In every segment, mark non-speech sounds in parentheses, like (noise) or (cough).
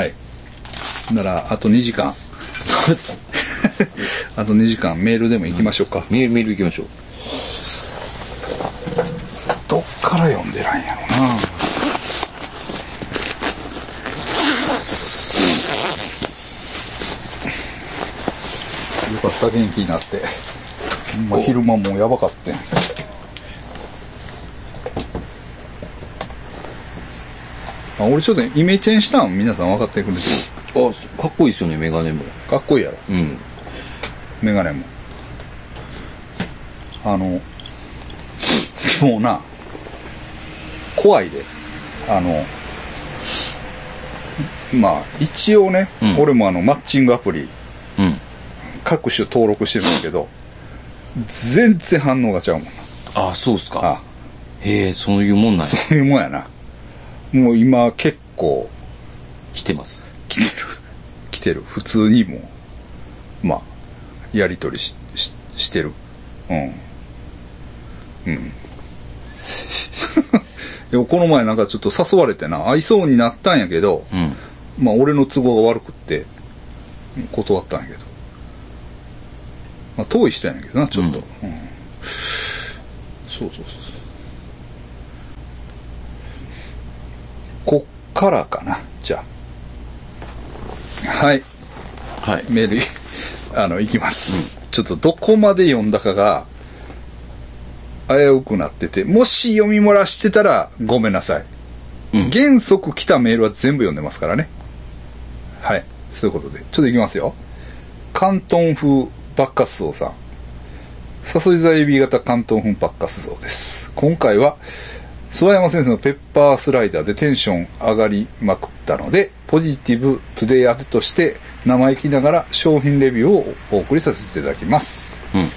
はい。ならあと2時間。(laughs) あと2時間メールでも行きましょうか、メールメール行きましょう。どっから読んでらんやろな。よかった元気になって。昼間もうやばかってあ俺ちょっとイメチェンしたん皆さん分かってくれてる。あかっこいいですよねメガネも。かっこいいやろ。うん。メガネも。あのもうな怖いで。あのまあ一応ね、うん。俺もあのマッチングアプリ。うん。各種登録してるんだけど全然反応がちゃうもんな。あそうっすか。あ。へえそういうもんなんや。そういうもんやなもう今結構来てます。来てる。来てる。普通にもうまあやり取りしししてる。うん。うん。(laughs) いやこの前なんかちょっと誘われてな会いそうになったんやけど、うん。まあ俺の都合が悪くって断ったんやけど。まあ遠い人やねんけどなちょっと、ううん。んそうそうそうそうこっからかな。じゃあ。はい。はい。メールいあの行きます、ちょっとどこまで読んだかが危うくなっててもし読み漏らしてたらごめんなさい。うん。原則来たメールは全部読んでますからね。はい。そういうことで。ちょっといきますよ。関東風バッカス像さん。誘い座エビ型関東風バッカス像です。今回は諏訪山先生のペッパースライダーでテンション上がりまくったのでポジティブトゥデイ当てとして生意気ながら商品レビューをお送りさせていただきます。うん。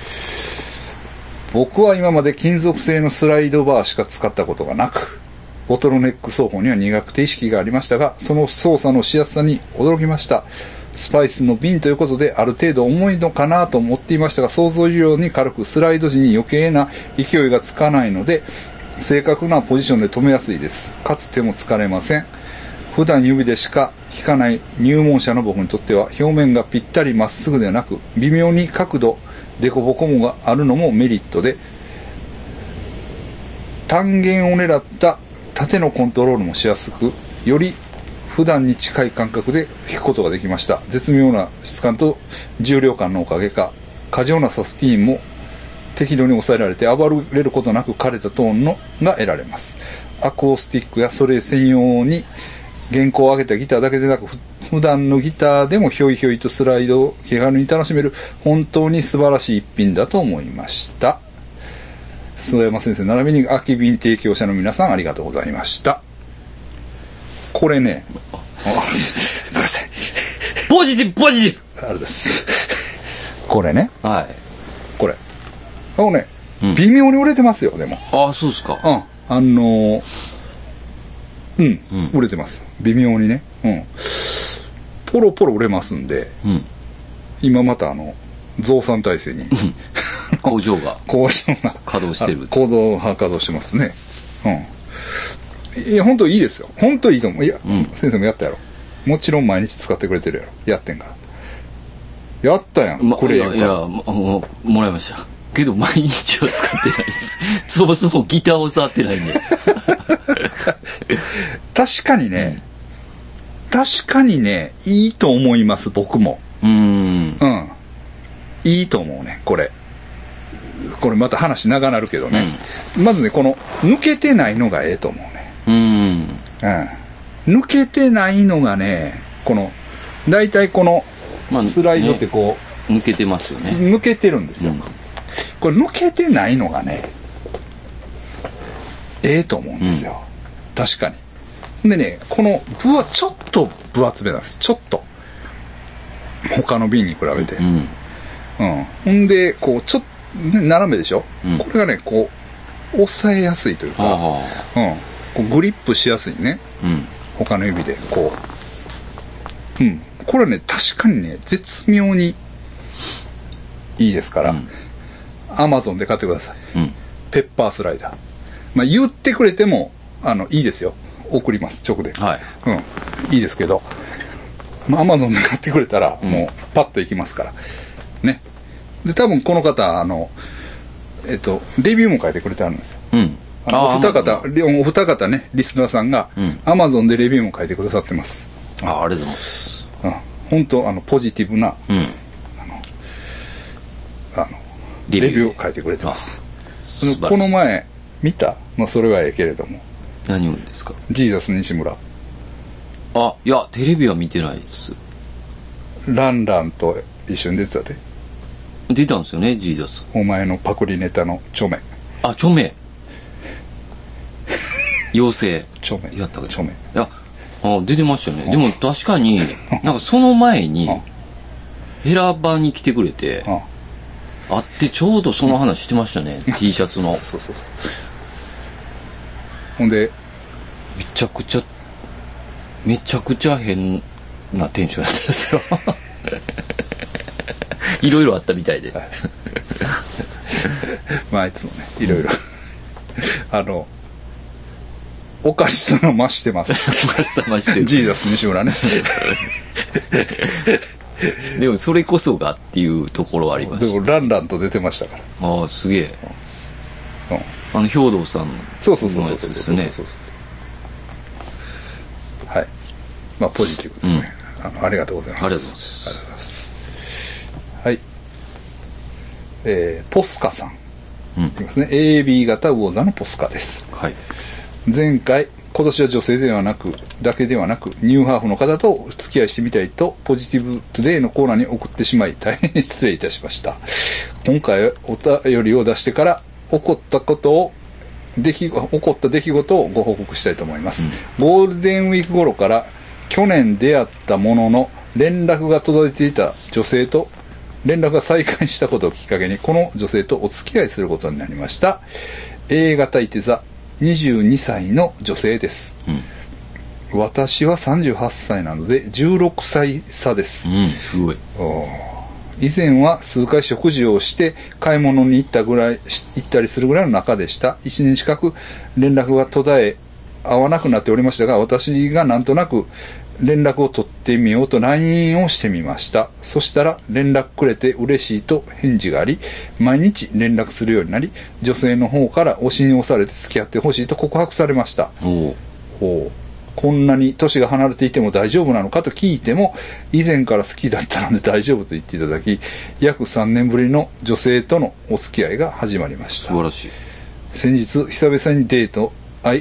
僕は今まで金属製のスライドバーしか使ったことがなくボトルネック奏法には苦手意識がありましたがその操作のしやすさに驚きました。スパイスの瓶ということである程度重いのかなと思っていましたが想像以上に軽くスライド時に余計な勢いがつかないので正確なポジションで止めやすいです。かつ手も疲れません。普段指でしか引かない入門者の僕にとっては表面がぴったりまっすぐではなく微妙に角度凸凹もがあるのもメリットで単元を狙った縦のコントロールもしやすくより普段に近い感覚で弾くことができました。絶妙な質感と重量感のおかげか過剰なサスティーンも適度に抑えられて暴れることなく枯れたトーンのが得られます。アコースティックやそれ専用に原稿を上げたギターだけでなくふ普段のギターでもひょいひょいとスライドを気軽に楽しめる本当に素晴らしい一品だと思いました。諏訪山先生並びに空き瓶提供者の皆さんありがとうございました。これねあごめんなさい。ポジティブポジティあれです。これね。ブはい。これあのね、うん。微妙に売れてますよでも。ああそうっすか。うん。あのーうん、うん。売れてます。微妙にね。うん。ポロポロ売れますんでうん。今またあの増産体制に。工場が。(laughs) 工場が。稼働してるあ行動が稼働してますね。うん。いや本当いいですよ。本当いいと思う。いや、うん。先生もやったやろ。もちろん毎日使ってくれてるやろ。やってんから。やったやん、まこれいやいやもももらいましたけど毎日は使ってないですそもそもギターを触ってないんで (laughs) 確かにね、確かにねいいと思います僕もうーんうん。いいと思うね、これ。これまた話長なるけどね。まずね、この、抜けてないのがええと思うね。うーんうん。抜けてないのがね、この、大体このまあ、スライドってこ抜けてますよう、ね抜けてるんですよ。うんこれ抜けてないのがね、ええと思うんですよ。確かに。でね、この分はちょっと分厚めなんです。ちょっと。他の瓶に比べて。うんうん。ほんで、こう、ちょっと、ね斜めでしょ、うんこれがね、こう、押さえやすいというか、あうん。こうグリップしやすいね。あうん他の指で、こう。うん。これね、確かにね、絶妙にいいですから、うんアマゾンで買ってください。うんペッパースライダー。まあ、言ってくれても、あの、いいですよ。送ります、直で。はいうん。いいですけど、まあ、アマゾンで買ってくれたら、もう、パッと行きますから。ね。で、多分この方、あの、えっと、レビューも書いてくれてあるんですよ。うん。あのお二方、りお二方ね、リスナーさんがうん、アマゾンでレビューも書いてくださってます。あありがとうございます。うん。本当あの、ポジティブな、うん。レビューを書いてくれてます。素晴らしいこの前、見た？まあ、それはええけれども。何をですか？ジーザス西村。あ、いや、テレビは見てないです。ランランと一緒に出てたで。出たんですよね、ジーザス。お前のパクリネタの著名。あ、著名。(laughs) 妖精。著名。やったか著名。いや、あ出てましたよね。でも確かに、(laughs) なんかその前にうん、ヘラバに来てくれて、あ会ってちょうどその話してましたね、(laughs) T シャツの。そうそうそう。ほんで、めちゃくちゃ、めちゃくちゃ変なテンションやったんですよ。(laughs) いろいろあったみたいで。まあ、あいつもね、いろいろ。あの、おかしさの増してます。(laughs) おかしさましてるジーザス西村ね。(laughs) でもそれこそがっていうところはありまでも。ランランと出てましたから。ああ、すげえ。うん。あの、兵道さんのそうそうそうそうそうですね。そうそうはい。まあ、ポジティブですね。あのありがとうございます。ありがとうございますありがとうございます。はい。えー、ポスカさん。うんいきますね。AB 型魚座のポスカです。はい。前回、今年は女性ではなく、だけではなく、ニューハーフの方とお付き合いしてみたいと、ポジティブトゥデイのコーナーに送ってしまい、大変失礼いたしました。今回、お便りを出してから、起こったことを、出来起こった出来事をご報告したいと思います。ゴールデンウィーク頃から、去年出会ったものの、連絡が届いていた女性と、連絡が再開したことをきっかけに、この女性とお付き合いすることになりました。A 型いて座、22歳の女性です。うん。私は38歳なので16歳差です。うん、すごい。以前は数回食事をして買い物に行ったぐらい、し行ったりするぐらいの仲でした。1年近く連絡が途絶え、会わなくなっておりましたが、私がなんとなく連絡を取ってみようと LINE をしてみました。そしたら連絡くれて嬉しいと返事があり、毎日連絡するようになり、女性の方から推しに押されて付き合ってほしいと告白されました。おお。ほうこんなに年が離れていても大丈夫なのかと聞いても、以前から好きだったので大丈夫と言っていただき、約3年ぶりの女性とのお付き合いが始まりました。素晴らしい。先日、久々にデート、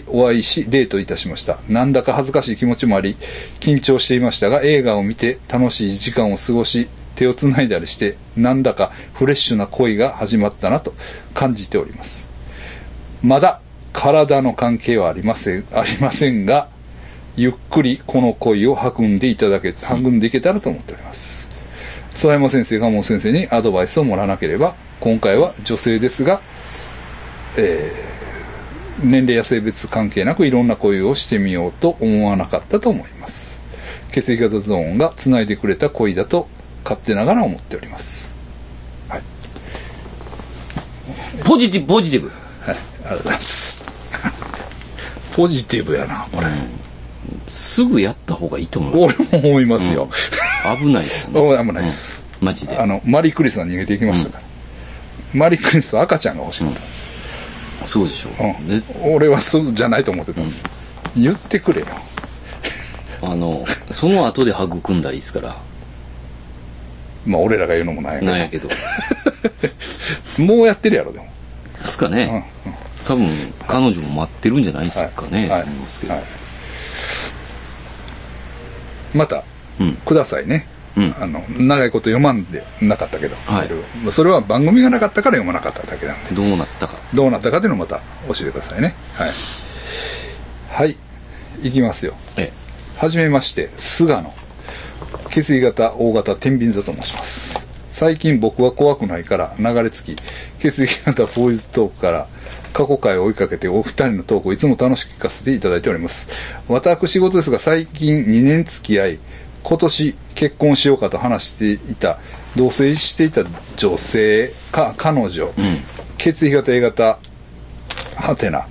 お会いし、デートいたしました。なんだか恥ずかしい気持ちもあり、緊張していましたが、映画を見て楽しい時間を過ごし、手をつないだりして、なんだかフレッシュな恋が始まったなと感じております。まだ体の関係はありません、ありませんが、ゆっくりこの恋を育んでいただけ、育んでいけたらと思っております。曽山先生、鴨先生にアドバイスをもらわなければ、今回は女性ですが、え年齢や性別関係なくいろんな恋をしてみようと思わなかったと思います。血液型ゾーンが繋いでくれた恋だと勝手ながら思っております。はい。ポジティブ、ポジティブ。はい。ありがとうございます。ポジティブやな、これ。すぐやった方がいいと思います。俺も思いますよ。危ないですよね。おあんまないです。マジで。あの、マリークリスは逃げていきましたから。マリークリスは赤ちゃんが欲しかったんですよ。そうでしょうんで、俺はそうじゃないと思ってたんです。言ってくれよ。(laughs) あの、その後で育んだらいいですから。まあ俺らが言うのもないやけど。(laughs) もうやってるやろ、でも。ですかね。多分、彼女も待ってるんじゃないですかね。はい思いますけどはいまた、うんくださいね。うんあの、長いこと読まんでなかったけど、はいそれは番組がなかったから読まなかっただけなんで、どうなったか。どうなったかというのをまた教えてくださいね。はい。はい。いきますよ。えはじめまして、菅野。血液型、大型、天秤座と申します。最近僕は怖くないから流れ着き、血液型ボーイズトークから過去回を追いかけてお二人のトークをいつも楽しく聞かせていただいております。私事ですが最近2年付き合い、今年結婚しようかと話していた、同棲していた女性か彼女、血液型 A 型、はてな、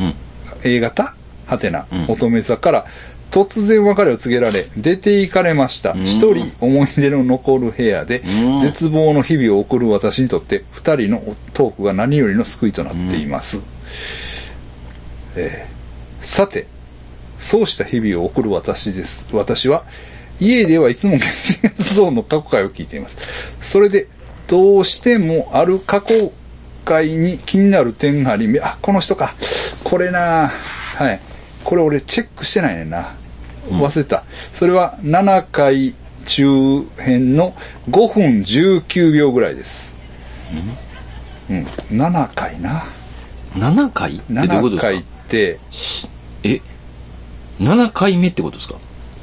うん。A 型？はてな、うん。乙女座から突然別れを告げられ、出て行かれました。一、人思い出の残る部屋で、うん。絶望の日々を送る私にとって、二人のトークが何よりの救いとなっています。えー。さて、そうした日々を送る私です。私は、家ではいつも血液ゾーンの過去回を聞いています。それで、どうしてもある過去回に気になる点があり、あ、この人か。これなはい。これ俺チェックしてないねんな。忘れた。それは7回中編の5分19秒ぐらいです。うん。7回な。7回ってどういうこと7回ってしえ？7回目ってことですか？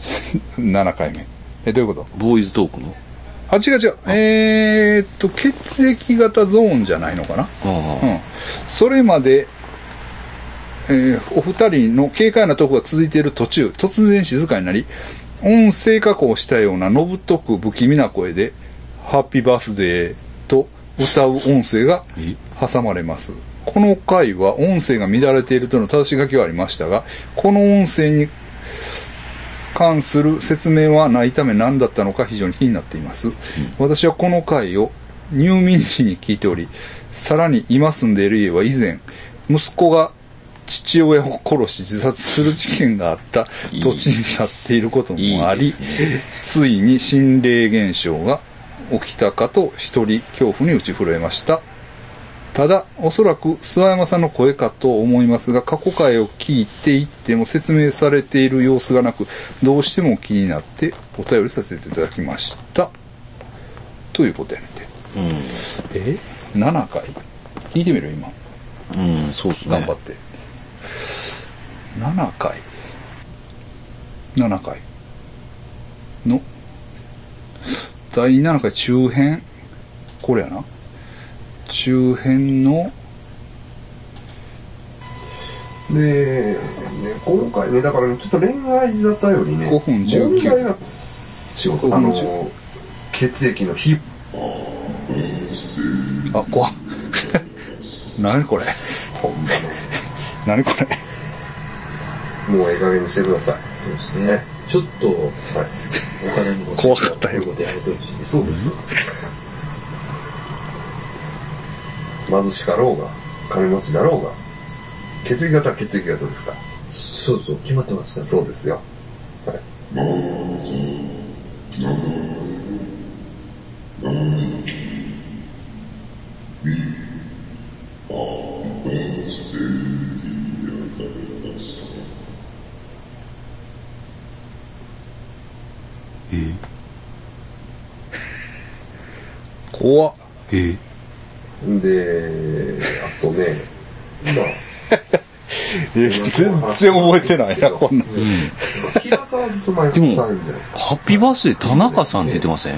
(laughs) 7回目。え、どういうこと？ボーイズトークの？あ、違う違う。えーっと、血液型ゾーンじゃないのかな？あうん。それまで、えーお二人の軽快なトークが続いている途中、突然静かになり、音声加工したようなのぶとく不気味な声で、ハッピーバースデーと歌う音声がえ？挟まれます。この回は音声が乱れているとの正し書きはありましたが、この音声に関する説明はないため何だったのか非常に気になっています。私はこの回を入眠時に聞いており、さらに今住んでいる家は以前、息子が父親を殺し自殺する事件があった土地になっていることもあり、いいですついに心霊現象が起きたかと一人恐怖に打ち震えました。ただ、おそらく諏訪山さんの声かと思いますが、過去回を聞いていっても説明されている様子がなく、どうしても気になってお便りさせていただきました。ということやねんて。え ?7 回聞いてみる？今。うん、うん、そうっすね頑張って。7回。7回。の、第7回中編？これやな。中編の、で、ね、今回ね、だからね、ちょっと恋愛沙汰よりね、5分19問題が違う。5分あの19、血液の皮あ、怖っ何これ？ほんまね、何これ？もうええ加減にしてください。そうですね。ちょっと、はい。お金のこと怖かったよこういうことやめてほしいです。そうです。貧しかろうが、金持ちだろうが、血液型は血液型ですか？ら。そうそう、決まってますから、そうですよ。はい。え？(laughs) 怖っえ？で、あとね、まえ (laughs) 全然覚えてないな、こんなん。あ、平沢進まいさんじゃないですか。ハッピーバースデー田中さんって言ってません？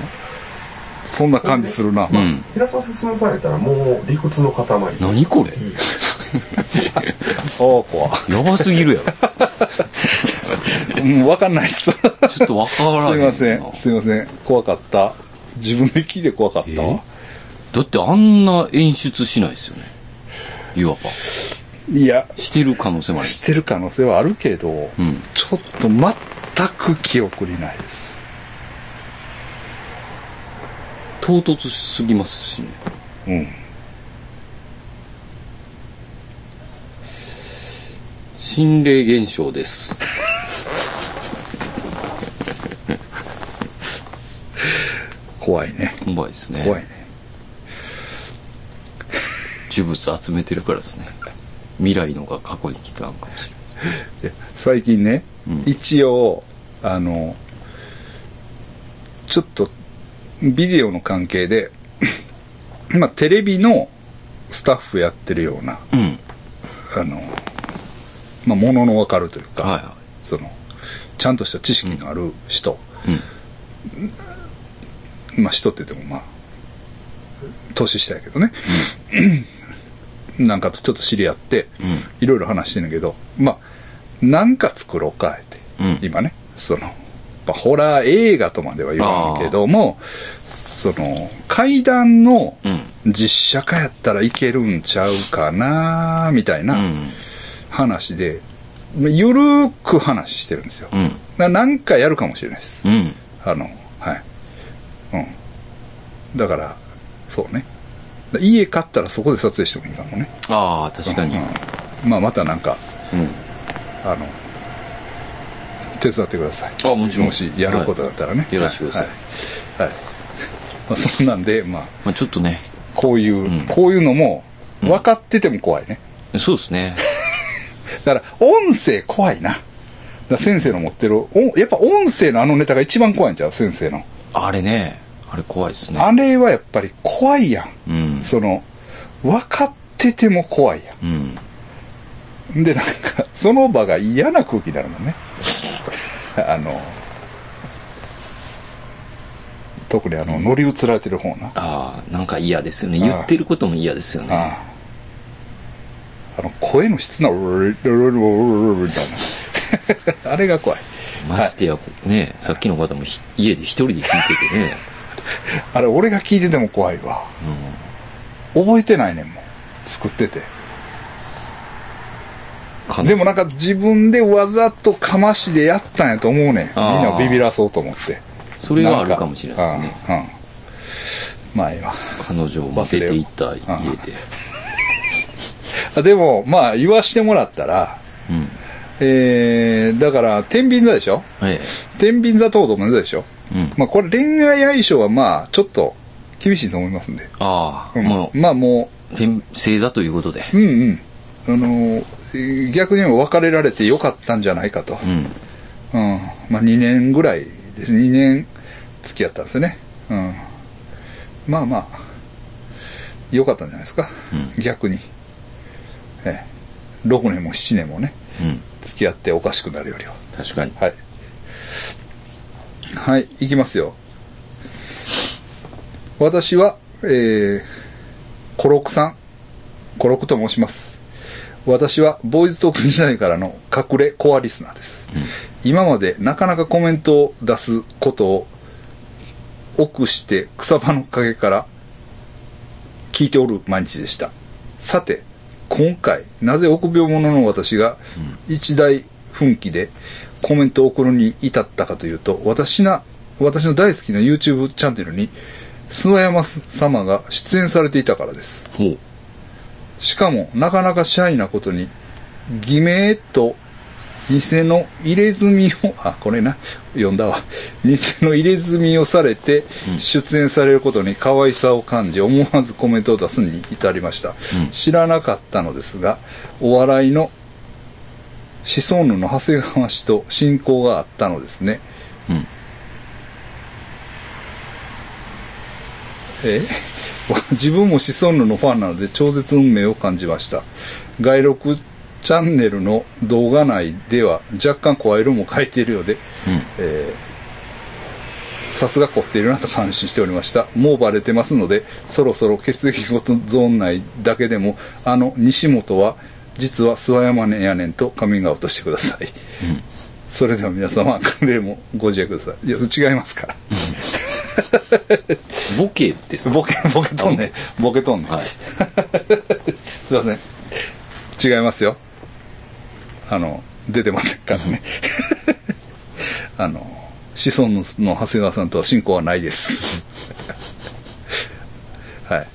そんな感じするな。うん。平沢進さんやったらもう理屈の塊。何これ？ああ、怖っやばすぎるやろ。(laughs) うん、わかんないっす。すちょっとわからへんな。(laughs) いません。すいません。怖かった。自分で聞いて怖かった？わ。だってあんな演出しないですよね。いわば。いや、してる可能性もある。してる可能性はあるけど、うん。ちょっと全く記憶にないです。唐突すぎますしね。うん。心霊現象です。怖いね。怖いですね。怖いね。呪物集めてるからですね。未来のが過去に来たのかもしれないで最近ね、うん一応、あの、ちょっと、ビデオの関係で、(laughs) まあ、テレビのスタッフやってるような、うん。あの、まあ、もののわかるというか、はいはその、ちゃんとした知識のある人、い。うん。まあ、人って言ってもまあ、年下やけどね、(laughs) なんかとちょっと知り合って、うん。いろいろ話してんだけど、まあ、なんか作ろうか、って、うん今ね、その、まあ、ホラー映画とまでは言わんけども、その、階段のうん。実写化やったらいけるんちゃうかな、みたいなうん。話で、ゆるく話してるんですよ。うん。ななんかやるかもしれないです。うん。あの、はい。うん。だから、そうね。だ家買ったらそこで撮影してもいいかもね。ああ、確かに。うんまあ、またなんか、うん。あの、手伝ってください。あもちろんもしやることだったらね。はいよろしくくださいはい。はいまあ、そんなんで、まあ、まあちょっとね、こういう、んこういうのも、分かってても怖いね。そうですね。(laughs) だから、音声怖いな。先生の持ってる、おやっぱ音声のあのネタが一番怖いんちゃう？先生の。あれね、あれ怖いですね。あれはやっぱり怖いやん。うん。その、分かってても怖いやうん。ん。で、なんか、その場が嫌な空気になるのね。(laughs) あの、特にあの、乗り移られてる方な。ああ、なんか嫌ですよね。言ってることも嫌ですよね。ああ。あの、声の質な、みたいな。あれが怖い。ましてや、ね、さっきの方もひ家で一人で聞いててね。あれ、俺が聞いてても怖いわ。覚えてないねんもん。作ってて。かでもなんか自分でわざとかましでやったんやと思うねん。みんなをビビらそうと思って。それはあるかもしれないですね。まあええわ。彼女を出て行った家で。あでも、まあ言わしてもらったら、うん。えー、だから、天秤座でしょ？え天秤座等と同じでしょ？え。うん。まあこれ恋愛相性はまあちょっと厳しいと思いますんで。ああ、うんもう、まあも天星座ということで。う、うんうん。あの逆にも別れられてよかったんじゃないかと。うん。うん。まあ2年ぐらいです。2年付き合ったんですよね。うん。まあまあ、よかったんじゃないですか。うん逆に。ええ。6年も7年もね、うん。付き合っておかしくなるよりは。確かに。はい。はい、いきますよ。私は、えー、コロクさん。コロクと申します。私は、ボーイズトーク時代からの隠れコアリスナーです。今までなかなかコメントを出すことを奥して草場の陰から聞いておる毎日でした。さて、今回、なぜ臆病者の私が一大奮起でコメントを送るに至ったかというと、私な、私の大好きな YouTube チャンネルに諏訪山様が出演されていたからです。しかも、なかなかシャイなことに、偽名と偽の入れ墨を、(laughs) あ、これな、読んだわ。偽の入れ墨をされて出演されることに可愛さを感じ、思わずコメントを出すに至りました。うん知らなかったのですが、お笑いのシソンヌの長谷川氏と親交があったのですね。うん。え？(laughs) 自分もシソンヌのファンなので超絶運命を感じました。外録チャンネルの動画内では若干声色も変えているようで、さすが凝っているなと感心しておりました。もうバレてますので、そろそろ血液ごとゾーン内だけでも、あの西本は実は諏訪山ねやねんとカミングアウトしてください。それでは皆様、(laughs) くれもご自愛ください。いや、違いますから。(laughs) ボケですか？ボケ、ボケとんねん。ボケとんねん。はい。(laughs) すいません。違いますよ。あの、出てませんからね。(laughs) あの、子孫のの長谷川さんとは親交はないです。はい。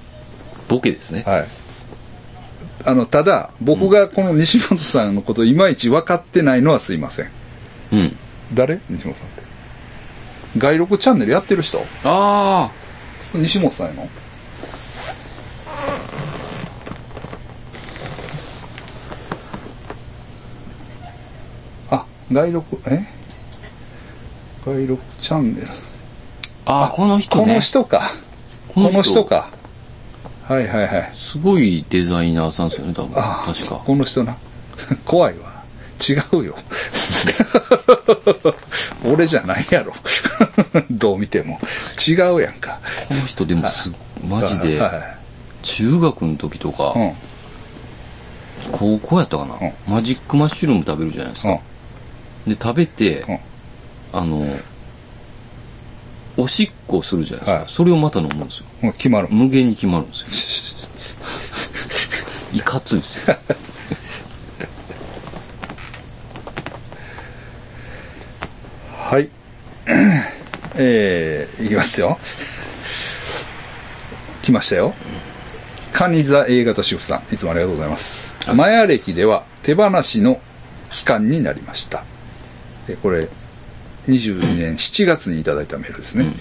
ボケですね。はい。あの、ただ、僕がこの西本さんのことをいまいち分かってないのはすいません。うん。誰？西本さん。外録チャンネルやってる人？あ西本さんやの？あ、外録、え？外録チャンネル。あ。ああ、この人ね。この人か。ここの人か。はいはいはい。すごいデザイナーさんですよね、多分。あ確か。この人な。(laughs) 怖いわ。違うよ。(laughs) 俺じゃないやろ。(laughs) どう見ても。違うやんか。この人でもす、マジで、は中学の時とか。高校やったかな、うんマジックマッシュルーム食べるじゃないですか。で、食べて、うんあの、おしっこするじゃないですか。はいそれをまた飲むんですよ。決まる。無限に決まるんですよ。(laughs) いかついですよ。えー、いきますよ。来ましたよ。カニザ A 型主婦さん、いつもありがとうございます。マヤ歴では手放しの期間になりました。えこれ、22年7月にいただいたメールですね。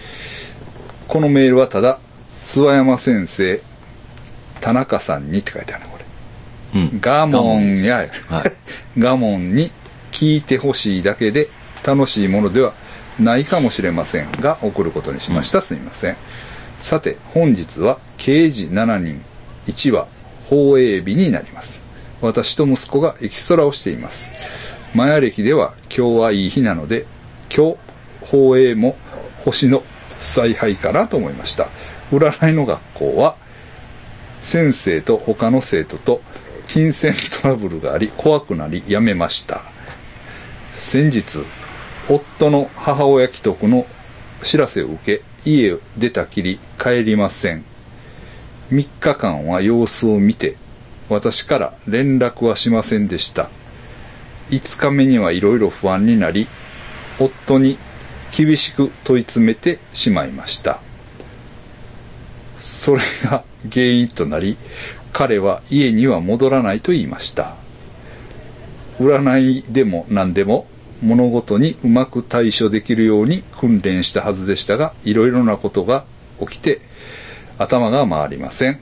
このメールはただ、諏訪山先生、田中さんにって書いてあるね、これ。うん。ガモンや、はい。(laughs) ガモンに聞いてほしいだけで楽しいものではないかもしれませんが送ることにしました、すみません。さて本日は刑事7人1話放映日になります。私と息子がエキストラをしています。マヤ歴では今日はいい日なので今日放映も星の采配かなと思いました。占いの学校は先生と他の生徒と金銭トラブルがあり怖くなり辞めました。先日夫の母親既得の知らせを受け家を出たきり帰りません。3日間は様子を見て私から連絡はしませんでした。5日目にはいろいろ不安になり夫に厳しく問い詰めてしまいました。それが原因となり彼は家には戻らないと言いました。占いでも何でも物事にうまく対処できるように訓練したはずでしたがいろいろなことが起きて頭が回りません。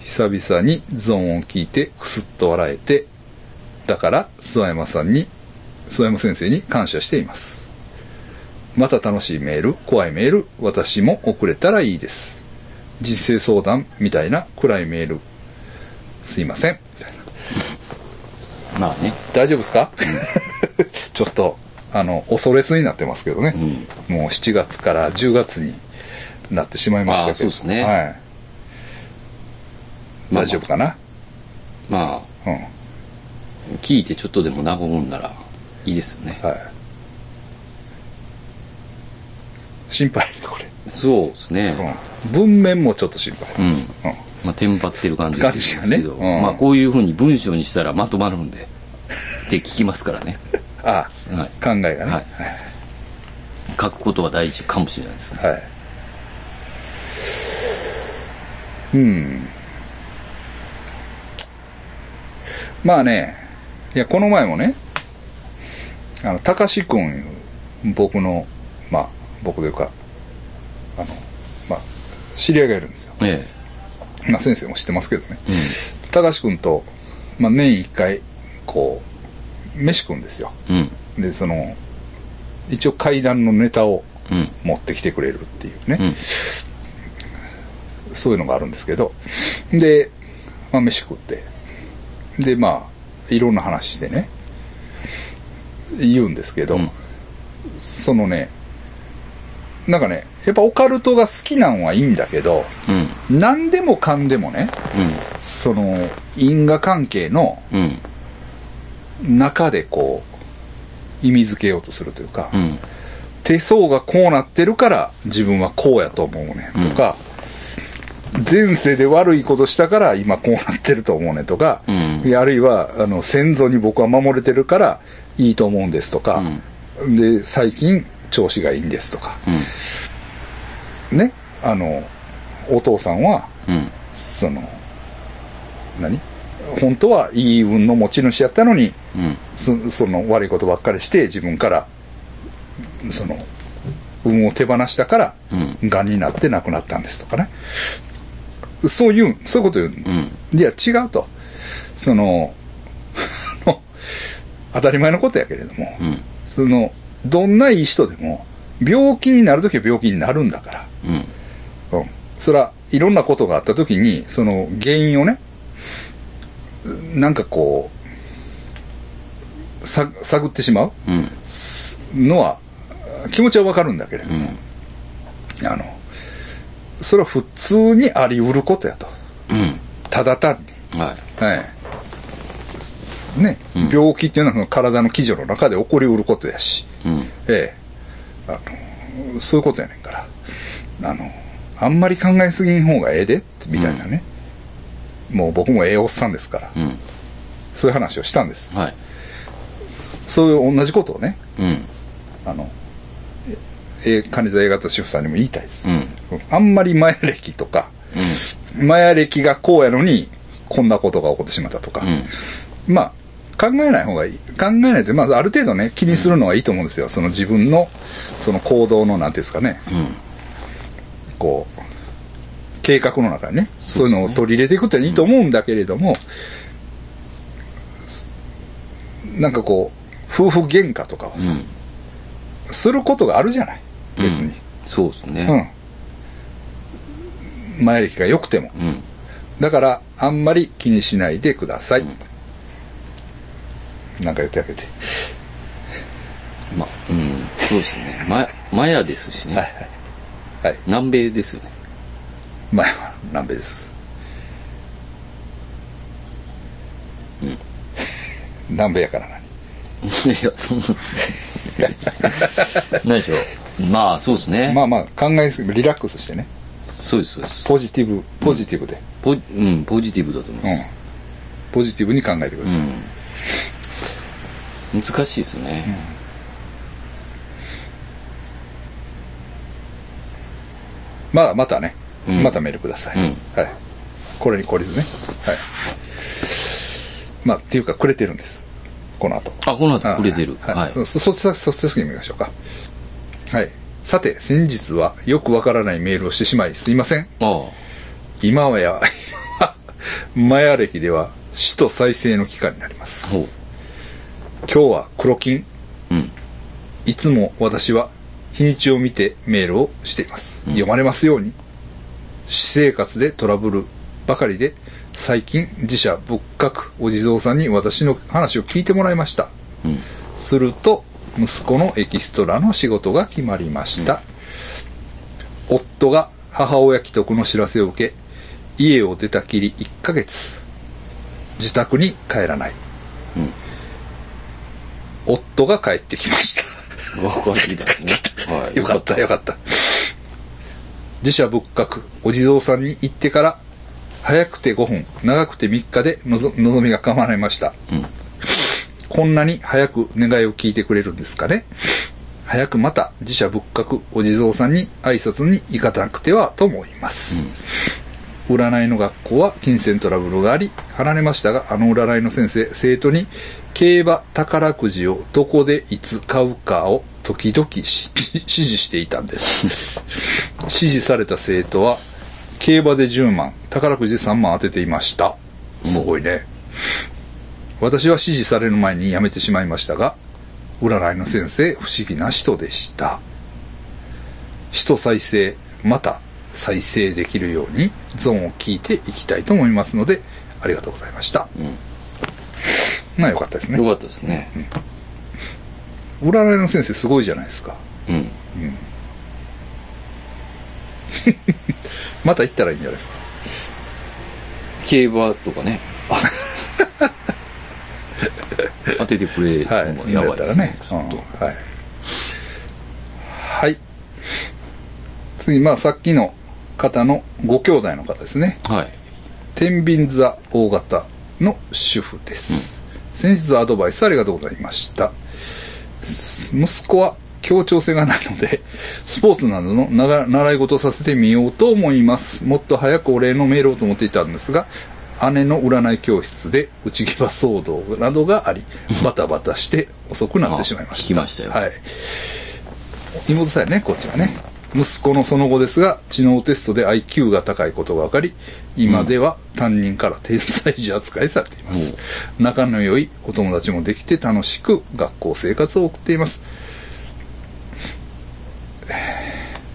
久々にゾーンを聞いてクスッと笑えてだから諏訪山さんに諏訪山先生に感謝しています。また楽しいメール怖いメール私も送れたらいいです。人生相談みたいな暗いメール。すいません。みたいな。まあね。大丈夫ですか？ちょっとあの恐れすになってますけどね、もう7月から10月になってしまいましたけど。そうですね。はい、大丈夫かな、まあ、うん。聞いてちょっとでも和むんならいいですよね。はい。心配ねこれ、そうですね。うん、文面もちょっと心配です、うん。まあ、テンパってる感じですけど、ね。うん。まあ、こういうふうに文章にしたらまとまるんで、って聞きますからね。(laughs) あはい。考えがねはい書くことは大事かもしれないですね。はい。うん。まあね、いや、この前もね、あの、たかしくん、僕の、まあ、僕というか、あの、まあ、知り合いがいるんですよ。えまあ、先生も知ってますけどね。え。たかしくんと、まあ、年一回、こう、飯食うんですよ。うん。うん。で、その、一応階段のネタをうん。持ってきてくれるっていうね。うん。そういうのがあるんですけど、で、まあ、飯食って、で、まあ、いろんな話してね、言うんですけど、うんそのね、なんかね、やっぱオカルトが好きなんはいいんだけど、うん。何でもかんでもね、その、因果関係のうん。うん。中でこう、意味づけようとするというか、うん。手相がこうなってるから自分はこうやと思うねんとか、前世で悪いことしたから今こうなってると思うねんとか、うんあるいはあの先祖に僕は守れてるからいいと思うんですとか、で最近調子がいいんですとか、ねあのお父さんはうん。その何？本当はいい運の持ち主やったのにうん。そその悪いことばっかりして自分からその運を手放したからうん癌になって亡くなったんですとかねそういうそういうこと言う、うん。いや違うとその当たり前のことやけれども、うん。そのどんないい人でも病気になる時は病気になるんだからうん。うん、それはいろんなことがあった時にその原因をねなんかこうさ探ってしまううん。のは気持ちはわかるんだけれども、うん。あのそれは普通にあり得ることやとうん。ただ単にはい。はいね、うん病気っていうのは体の基準の中で起こりうることやし、うん。ええあのそういうことやねんからあのあんまり考えすぎん方がええでみたいなね、もう僕もええおっさんですからうん。そういう話をしたんですはい。そういう同じことをねうん。あのえー金沢 A 型主婦さんにも言いたいです。うん。あんまりマヤ歴とか、うマヤ歴がこうやのに、こんなことが起こってしまったとか、ん。うん。まあ、考えない方がいい。考えないって、まずある程度ね、気にするのはいいと思うんですよ。その自分の、その行動の、なんていうんですかね、こう、計画の中にね、そういうのを取り入れていくっていいと思うんだけれども、なんかこう、夫婦喧嘩とかをさ、うん。することがあるじゃない。別に。そうですね。うん。前歴が良くても。うん。だから、あんまり気にしないでください。なんか言ってあげて。ま、うん。そうですね。マヤ、マヤですしね。はいはい。はい。南米ですよね。前は南米です。南米やから何いや、そんな。何でしょう。まあ、そうですね。まあまあ考えすぎリラックスしてね。そうです、そうです。ポジティブ、ポジティブで。ポうん、ポジティブだと思いうんます。。ポジティブに考えてください。うん。難しいですね。まあまたね、うんまたメールください。うんはい。これに懲りずね。はい。まあ、っていうか、くれてるんです。この後。あ、この後くれてる。はい。はい。そ、そ、そ、そ、そ、次見ましょうか。はい。さて、先日はよくわからないメールをしてしまい、すいません。あ今はや、今 (laughs) マヤ歴では死と再生の期間になりまあ。す。今日は黒金。うん。いつも私は日にちを見てメールをしています。読まれますように。私生活でトラブルばかりで、最近自社仏閣お地蔵さんに私の話を聞いてもらいました。うん。すると、息子のエキストラの仕事が決まりました。夫が母親既得の知らせを受け、家を出たきり1ヶ月、自宅に帰らない。うん夫が帰ってきました。わかりだね。はい。(laughs) よかった、よかった。自社仏閣、お地蔵さんに行ってから、早くて5分、長くて3日でのぞ望みが叶えました。うんこんなに早く願いを聞いてくれるんですかね早くまた自社仏閣お地蔵さんに挨拶に行かなくてはと思います。占いの学校は金銭トラブルがあり、離れましたが、あの占いの先生、生徒に競馬宝くじをどこでいつ買うかを時々し指示していたんです。(laughs) 指示された生徒は、競馬で10万、宝くじ3万当てていました。すごいね。私は指示される前に辞めてしまいましたが、占いの先生、不思議な人でした。死と再生、また再生できるようにゾーンを聞いていきたいと思いますので、ありがとうございました。うん。まあよかったですね。よかったですね。占いの先生すごいじゃないですか。うん。(laughs) また行ったらいいんじゃないですか。競馬とかね。(laughs) 当ててくれるはい。のもやばいですね。ちうんょっと。はい。はい。次、まあさっきの方のご兄弟の方ですね。はい。天秤座大型の主婦です。先日はアドバイスありがとうございました。す息子は協調性がないので、スポーツなどの習い事をさせてみようと思います。もっと早くお礼のメールをと思っていたんですが、姉の占い教室で内際騒動などがあり、(laughs) バタバタして遅くなってしまいました。あ聞きましたよはい。妹さんやね、こっちはね。息子のその後ですが、知能テストで IQ が高いことが分かり、今では担任から天才児扱いされています。仲の良いお友達もできて楽しく学校生活を送っています。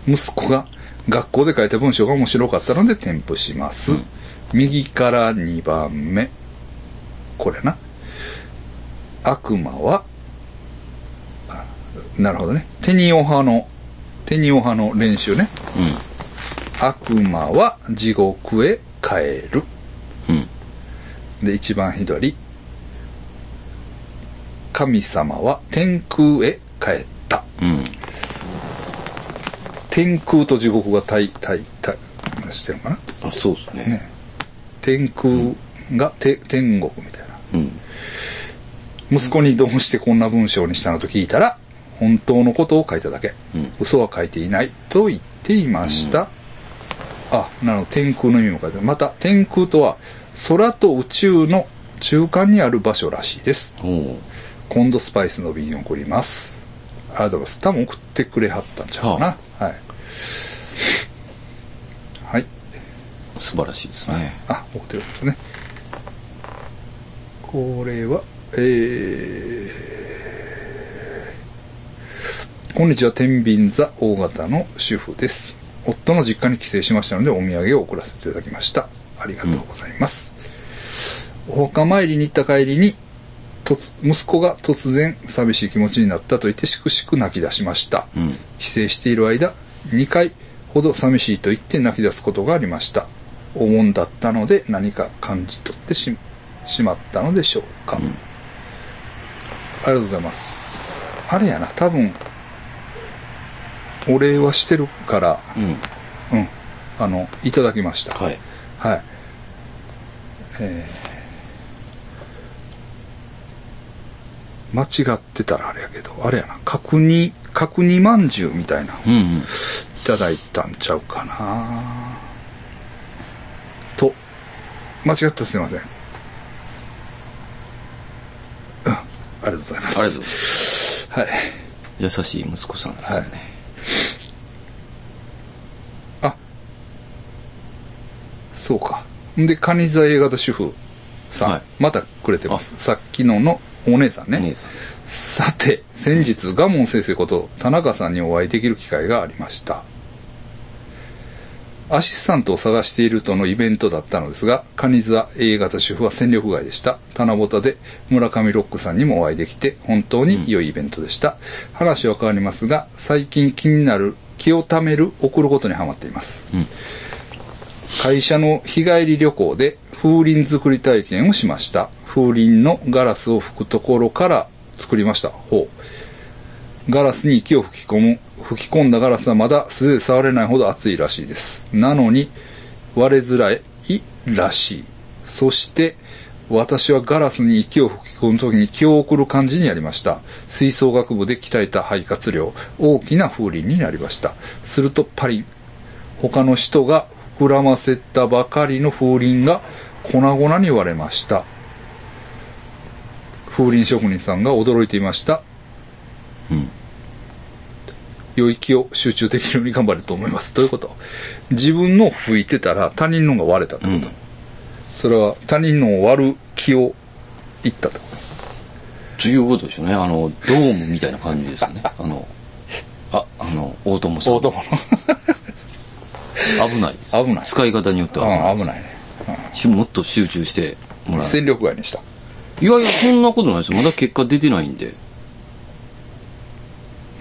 息子が学校で書いた文章が面白かったので添付します。右から2番目。これな。悪魔は、あなるほどね。テニオ派の、テニオ派の練習ね。悪魔は地獄へ帰る。うん。で、一番左。神様は天空へ帰った。うん。うん。天空と地獄が対、対、対、してるのかな？あ、そうですね。ね天空が、て天国みたいな。うん。息子にどうしてこんな文章にしたのと聞いたら、本当のことを書いただけ。うん嘘は書いていないと言っていました。あ、なるほど。天空の意味も書いてある。また、天空とは、空と宇宙の中間にある場所らしいです。今度スパイスの瓶を送ります。ありがとうございます。多分送ってくれはったんちゃうかな。はい。はい。素晴らしいですね。あ、送ってるんですね。これは、えー、こんにちは、天秤座大型の主婦です。夫の実家に帰省しましたので、お土産を送らせていただきました。ありがとうございます。お墓参りに行った帰りに、突息子が突然寂しい気持ちになったと言ってしくしく泣き出しました。うん。帰省している間2回ほど寂しいと言って泣き出すことがありましたお盆だったので何か感じ取ってししまったのでしょうか、んありがとうございますあれやな多分お礼はしてるからうん。うんあのいただきましたはい。はい。えー間違ってたらあれやけど、あれやな、角煮、角煮まんじゅうみたいな、うんうん。いただいたんちゃうかなと、間違ったらすいません。うん、ありがとうございます。ありがとうございます。はい。優しい息子さんですよね。あ、そうか。んで、カニ座 A 型主婦さん、はいまたくれてます。さっきののお姉さんね。お姉さん。さて、先日、ガモン先生こと田中さんにお会いできる機会がありました。アシスタントを探しているとのイベントだったのですが、カニ座 A 型主婦は戦力外でした。棚ぼたで村上ロックさんにもお会いできて、本当に良いイベントでした。話は変わりますが、最近気になる気をためる送ることにハマっています。うん会社の日帰り旅行で風鈴作り体験をしました。風鈴のガラスを吹くところから作りました。ほう。ガラスに息を吹き込む、吹き込んだガラスはまだ素手で触れないほど熱いらしいです。なのに割れづらいらしい。そして私はガラスに息を吹き込む時に気を送る感じになりました。吹奏楽部で鍛えた肺活量、大きな風鈴になりました。するとパリン。他の人が膨らませたばかりの風鈴が粉々に割れました。風鈴職人さんが驚いていました。うん。良い気を集中できるように頑張ると思います。どういうこと？自分の吹いてたら他人のが割れたってこと、うんそれは他人のを割る気をいったってこということでしょうね。あの、ドームみたいな感じですよね。あの、あ、あの、大友さん。と大友危ないです。危ない使い方によってはの。うん、です危ないね。しもっと集中してもらう。戦力外にした。いやいや、そんなことないですよ。まだ結果出てないんで。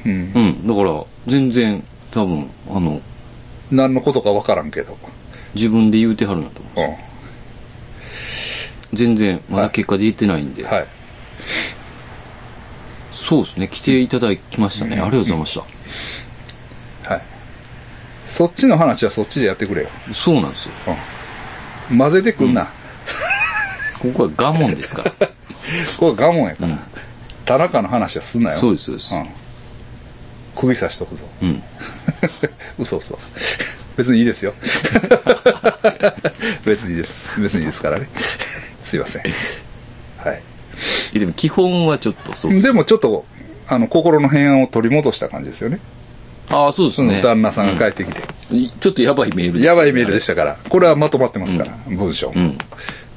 うん。うん。だから、全然、多分、あの、何のことかわからんけど。自分で言うてはるんだと思う。う全然、まだ結果出てないんで。ん。はい。そうですね。来ていただきましたね。ありがとうございました。はい。そっちの話はそっちでやってくれよ。そうなんですよ。うん。混ぜてくんな。ここは我慢ですから。(laughs) これガモンやから。うん田中の話はすんなよ。そうです、そうです。うん。釘刺しとくぞ。うん。(laughs) 嘘嘘。別にいいですよ。(laughs) 別にいいです。別にいいですからね。すいません。はい。でも基本はちょっとそうです。でもちょっと、あの、心の平安を取り戻した感じですよね。ああ、そうですね。旦那さんが帰ってきて。うんちょっとやばいメールやばいメールでしたから。これはまとまってますから、文章。うん。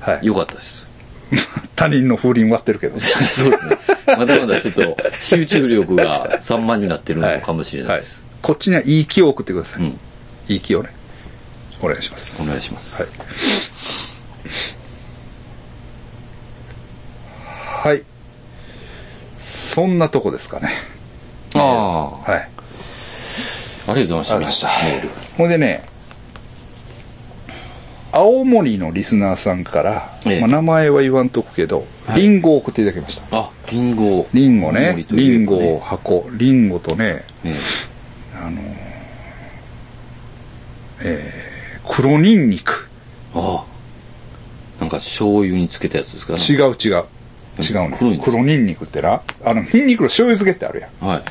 はい。よかったです。(laughs) 他人の風鈴割ってるけど。そうですね。まだまだちょっと集中力が散漫になってるのかもしれないです。はいこっちにはいい気を送ってください。うん。いい気をね。お願いします。お願いします。はい。はい。そんなとこですかね。ああ、はい。ありがとうございました。ほんでね、青森のリスナーさんから、ええまあ、名前は言わんとくけど、はいリンゴを送っていただきました。あ、リンゴ。リンゴ青ね森、といリンゴ箱、リンゴとね、え黒ニンニク。えああ。なんか醤油につけたやつですか？違う違う。違う黒ニンニクってな、あの、ニンニクの醤油漬けってあるやん。はい。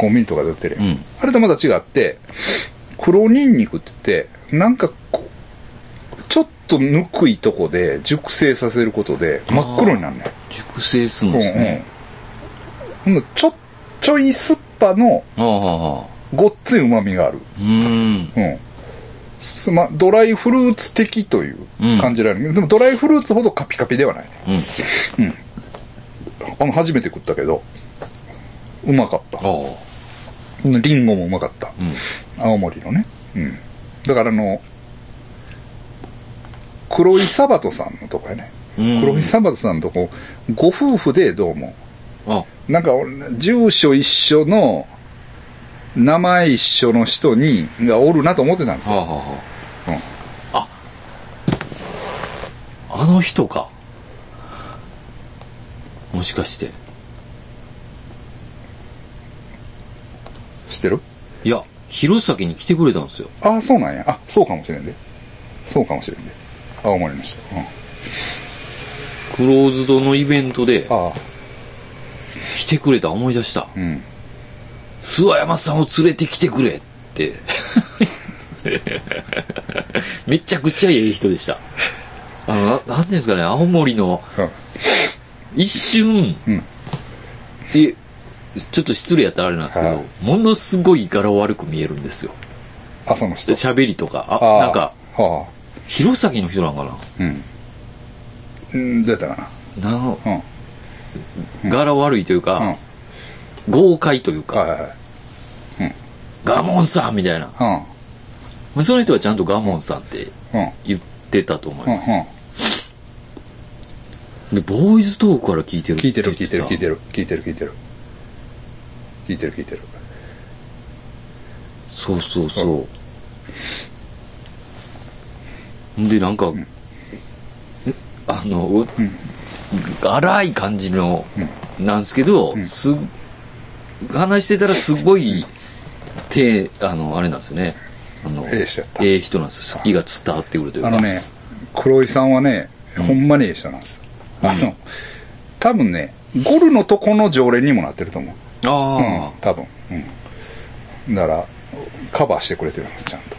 コンビニとかで売ってるやん。うんあれとまた違って、黒ニンニクって言って、なんかこう、ちょっとぬくいとこで熟成させることで真っ黒になるねん。熟成するんうんですね。うん。ほんでちょ、ちょい酸っぱの。ごっつい旨味がある。うーん。うん。すま、ドライフルーツ的という感じられるけど、でもドライフルーツほどカピカピではないね。うん。あの、初めて食ったけど、うまかったあ。あ。リンゴもうまかった。うん。青森のね。うん。だからあの、黒井サバトさんのとこやね。うん黒井サバトさんのとこ、ご夫婦でどうも、あ、なんか俺住所一緒の、名前一緒の人に、がおるなと思ってたんですはあ、よ。はあ、はあ。あ。あの人か。もしかして。知ってる？いや、弘前に来てくれたんですよ。ああ、そうなんや。あ、そうかもしれんで。そうかもしれんで。青森の人。うん。クローズドのイベントでああ、来てくれた思い出した。うん。諏訪山さんを連れてきてくれって。(laughs) めちゃくちゃいい人でした。あの、ななんていうんですかね、青森のうん一瞬、うんえ、ちょっと失礼やったらあれなんですけど、はいものすごい柄悪く見えるんですよ。あ、その人？喋りとか。あ、ああなんか、は弘前の人なんかな？あ、うん。うん、どうやったかな？の？な。うん。柄悪いといううん。か、はい豪快というか、はいはい。ガモンさんみたいな。うん。まあその人はちゃんとガモンさんってうん。言ってたと思いうん。うんます。で、ボーイズトークから聞いてる聞いてる聞いてる聞いてる。る聞いてる聞いてる聞いてる聞いてる。そうそうそう。で、なんか、あの、荒い感じの、なんですけど、す話してたらすごい、手、あの、あれなんですよね。あの、ええ人なんですよ。好きが伝わってくるというか。あのね黒井さんはねほんまにええ人なんです。あの多分ねゴルのとこの常連にもなってると思うあうん多分。うん。だからカバーしてくれてるんですちゃんと。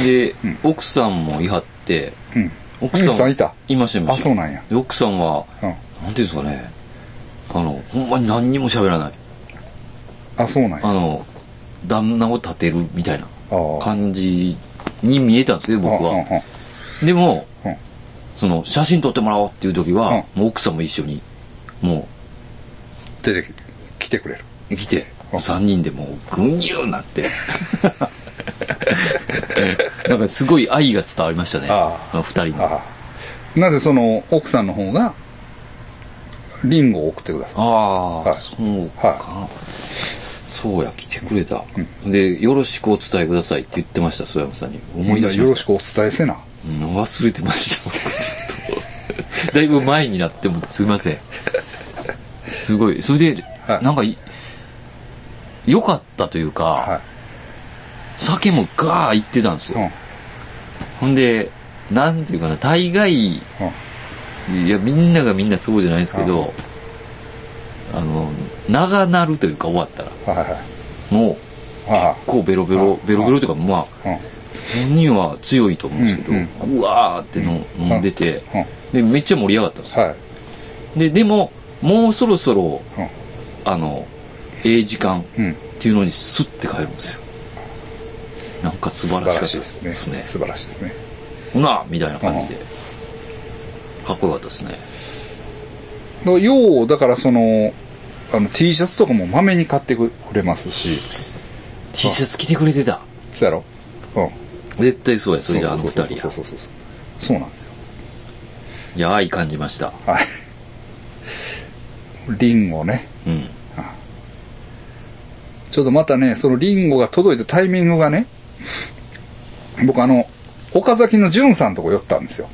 あ。で、奥さんもいはって、うん。奥さん奥さんいた。いましたいました。あそうなんや。で奥さんは、うん。なんていうんですかね、あの、ほんまに何にも喋らない。あそうなんや。あの、旦那を立てるみたいなああ。感じに見えたんですけど、僕うんうんは。でも、うん。その、写真撮ってもらおうっていう時は、うん。もう奥さんも一緒に、も出てきてくれるう、来て、うん3人でもう、ぐんぎゅーなって。(laughs) なんかすごい愛が伝わりましたね。ああの二人の。なぜその奥さんの方がリンゴを送ってくださいああ、はいそうか、はそうや、来てくれた、で、よろしくお伝えくださいって言ってました、曽山さんに。思い出しました。よろしくお伝えせなうん、忘れてました、僕ちょっと。(laughs) だいぶ前になってもすいません。すごい。それで、はい。なんかい、良かったというか、は酒もガーいってたんですよ。いうん。ほんで、なんていうかな、大概、いや、みんながみんなそうじゃないですけど、あの、長なるというか終わったら、はいはい。もう、あこうベロベロ、ベロベロというか、まあ、本人は強いと思うんですけど、うんぐわーっての、飲んでて、で、めっちゃ盛り上がったんですよ。はい。で、でも、もうそろそろ、うんあの、ええ時間うんっていうのにスッて帰るんですよ。なんか素晴らしかったですね。ですね素晴らしいですねほなみたいな感じで。かっこよかったですね。ようだからそのあの T シャツとかもまめに買ってくれますし T シャツ着てくれてた。そうやろ？うん絶対そうや、それじゃあの二そう人や。そうそうそうそうそうなんですよいや、愛感じました。はいリンゴねうん。ちょっとまたねそのリンゴが届いたタイミングがね僕あの岡崎の潤さんとこ寄ったんですよ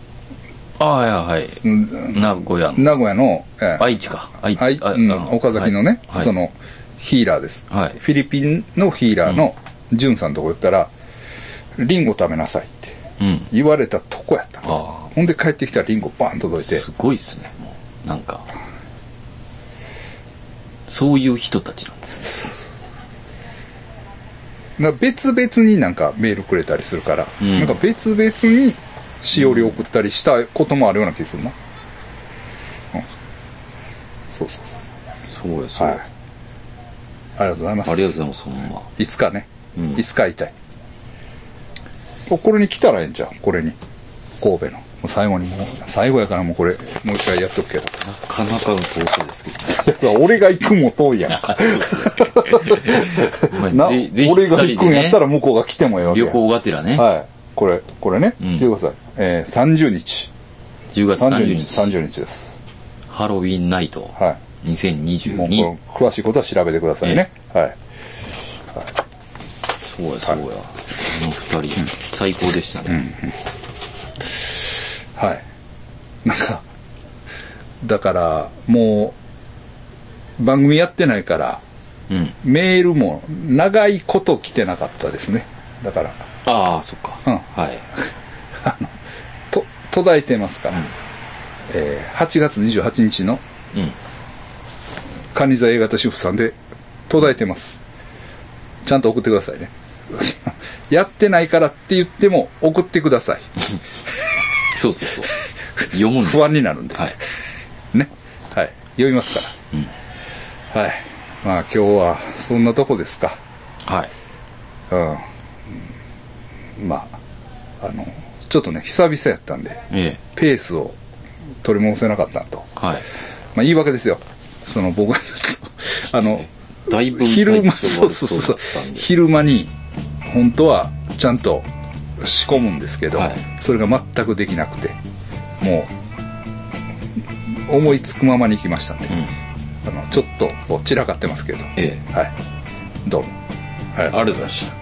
ああ、はいはい。うん名古屋の。名古屋の、ええ愛知か。愛知。はい、うん岡崎のね、はいそのヒーラーです、はいフィリピンのヒーラーのジュンさんのとこ行ったら、リンゴ食べなさいってうん。言われたとこやったんですあよほんで帰ってきたらリンゴバーン届いてすごいっすね、もう。なんか。そういう人たちなんですなんか別々になんかメールくれたりするから、うんなんか別々にしおり送ったりしたこともあるような気がするな。うん。そうそうそう。そうや、そうはい。や。ありがとうございます。ありがとうございます、ほんま。いつかね。うんいつか会いたい。ここれに来たらええんじゃん、これに。神戸の。もう最後にもう、最後やからもうこれ、もう一回やっとくけど。なかなかの遠さですけどね。(laughs) 俺が行くも遠いやんか。そうですね。俺が行くんやったら二向こうが来てもええわけや人でね旅行がてらね。はい。これ、これね、うん聞いてください。えー、30日。10月30 30日、日。30日です。ハロウィンナイトはい。もう2022。この詳しいことは調べてくださいね。はい。そうや、そうや。この二人、最高でしたね。はい。なんか、だから、もう、番組やってないから、うん。メールも長いこと来てなかったですね。だから、ああ、そっか。うんはい。(laughs) と、途絶えてますから、うんえー8月28日のうん。蟹座 A 型主婦さんで途絶えてます。ちゃんと送ってくださいね。(laughs) やってないからって言っても送ってください。(laughs) そうそうそう。読むん不だ。安になるんで。はい。ね。はい。読みますかうん。ら。はい。まあ今日はそんなとこですか。はい。うん。うんまあ、あの、ちょっとね、久々やったんで、えペースを取り戻せなかったなと。え。はい。まあ言い訳ですよ。その僕がちょっと、(laughs) あの、だいぶ昼間、そうそうそう昼間に、本当はちゃんと仕込むんですけど、はい、それが全くできなくてもう思いつくままに行きましたね、うん、あのちょっとこう散らかってますけど、ええ、はい。どうも、はい、ありがとうございました。よ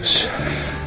っしゃ。